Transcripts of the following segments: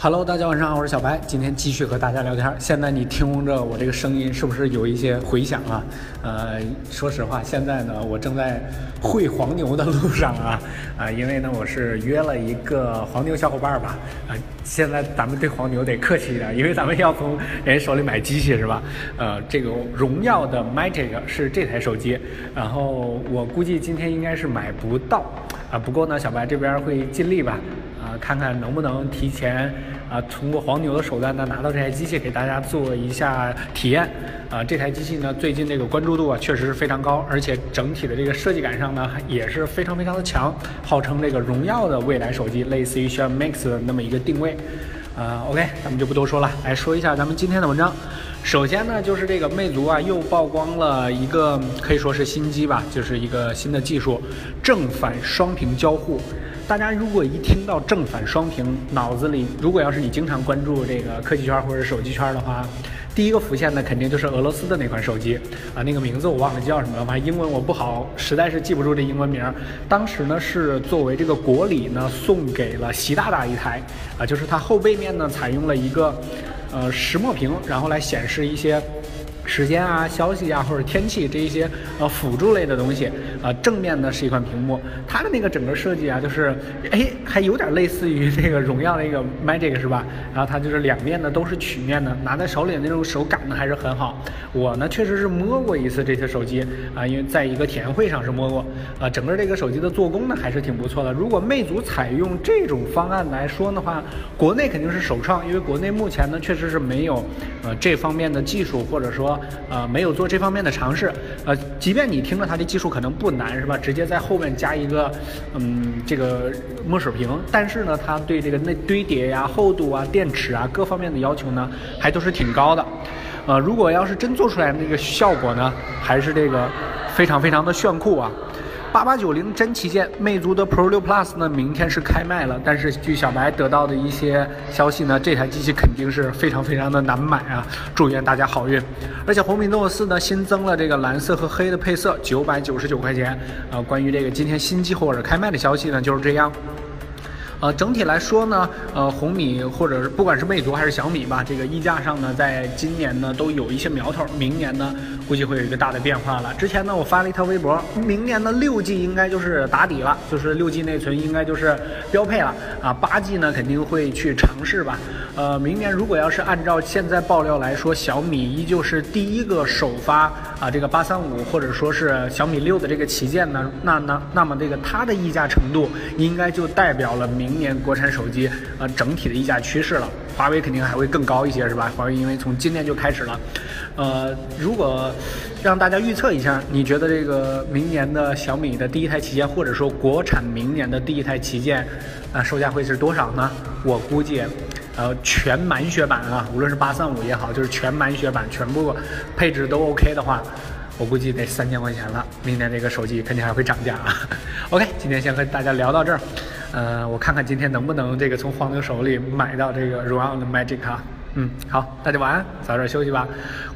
Hello，大家晚上好，我是小白，今天继续和大家聊天。现在你听着我这个声音，是不是有一些回响啊？呃，说实话，现在呢，我正在会黄牛的路上啊啊，因为呢，我是约了一个黄牛小伙伴吧啊。现在咱们对黄牛得客气一点，因为咱们要从人手里买机器是吧？呃，这个荣耀的 Magic 是这台手机，然后我估计今天应该是买不到啊。不过呢，小白这边会尽力吧。啊，看看能不能提前啊，通过黄牛的手段呢，拿到这台机器给大家做一下体验。啊，这台机器呢，最近这个关注度啊，确实是非常高，而且整体的这个设计感上呢，也是非常非常的强，号称这个荣耀的未来手机，类似于像 Max 的那么一个定位。啊，OK，咱们就不多说了，来说一下咱们今天的文章。首先呢，就是这个魅族啊，又曝光了一个可以说是新机吧，就是一个新的技术，正反双屏交互。大家如果一听到正反双屏，脑子里如果要是你经常关注这个科技圈或者手机圈的话，第一个浮现的肯定就是俄罗斯的那款手机啊，那个名字我忘了叫什么了，反正英文我不好，实在是记不住这英文名。当时呢是作为这个国礼呢送给了习大大一台啊，就是它后背面呢采用了一个呃石墨屏，然后来显示一些。时间啊、消息啊，或者天气这一些呃辅助类的东西，呃，正面呢是一块屏幕，它的那个整个设计啊，就是哎，还有点类似于这个荣耀那个 Magic 是吧？然后它就是两面呢都是曲面的，拿在手里的那种手感呢还是很好。我呢确实是摸过一次这些手机啊，因为在一个体验会上是摸过，啊，整个这个手机的做工呢还是挺不错的。如果魅族采用这种方案来说的话，国内肯定是首创，因为国内目前呢确实是没有呃这方面的技术或者说。呃，没有做这方面的尝试，呃，即便你听了它的技术可能不难，是吧？直接在后面加一个，嗯，这个墨水屏，但是呢，它对这个内堆叠呀、厚度啊、电池啊各方面的要求呢，还都是挺高的。呃，如果要是真做出来那个效果呢，还是这个非常非常的炫酷啊。八八九零真旗舰，魅族的 Pro 六 Plus 呢，明天是开卖了。但是据小白得到的一些消息呢，这台机器肯定是非常非常的难买啊！祝愿大家好运。而且红米 Note 四呢，新增了这个蓝色和黑的配色，九百九十九块钱。呃，关于这个今天新机或者开卖的消息呢，就是这样。呃，整体来说呢，呃，红米或者是不管是魅族还是小米吧，这个溢价上呢，在今年呢都有一些苗头，明年呢估计会有一个大的变化了。之前呢，我发了一条微博，明年的六 G 应该就是打底了，就是六 G 内存应该就是标配了啊，八 G 呢肯定会去尝试吧。呃，明年如果要是按照现在爆料来说，小米依旧是第一个首发啊这个八三五或者说是小米六的这个旗舰呢，那那那么这个它的溢价程度应该就代表了明。明年国产手机呃整体的溢价趋势了，华为肯定还会更高一些，是吧？华为因为从今年就开始了，呃，如果让大家预测一下，你觉得这个明年的小米的第一台旗舰，或者说国产明年的第一台旗舰，啊，售价会是多少呢？我估计，呃，全满血版啊，无论是八三五也好，就是全满血版，全部配置都 OK 的话。我估计得三千块钱了，明年这个手机肯定还会涨价啊。OK，今天先和大家聊到这儿，呃，我看看今天能不能这个从黄牛手里买到这个荣耀的 Magic 卡。嗯，好，大家晚安，早点休息吧。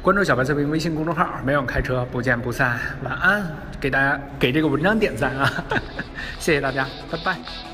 关注小白测评微信公众号，每晚开车不见不散。晚安，给大家给这个文章点赞啊，谢谢大家，拜拜。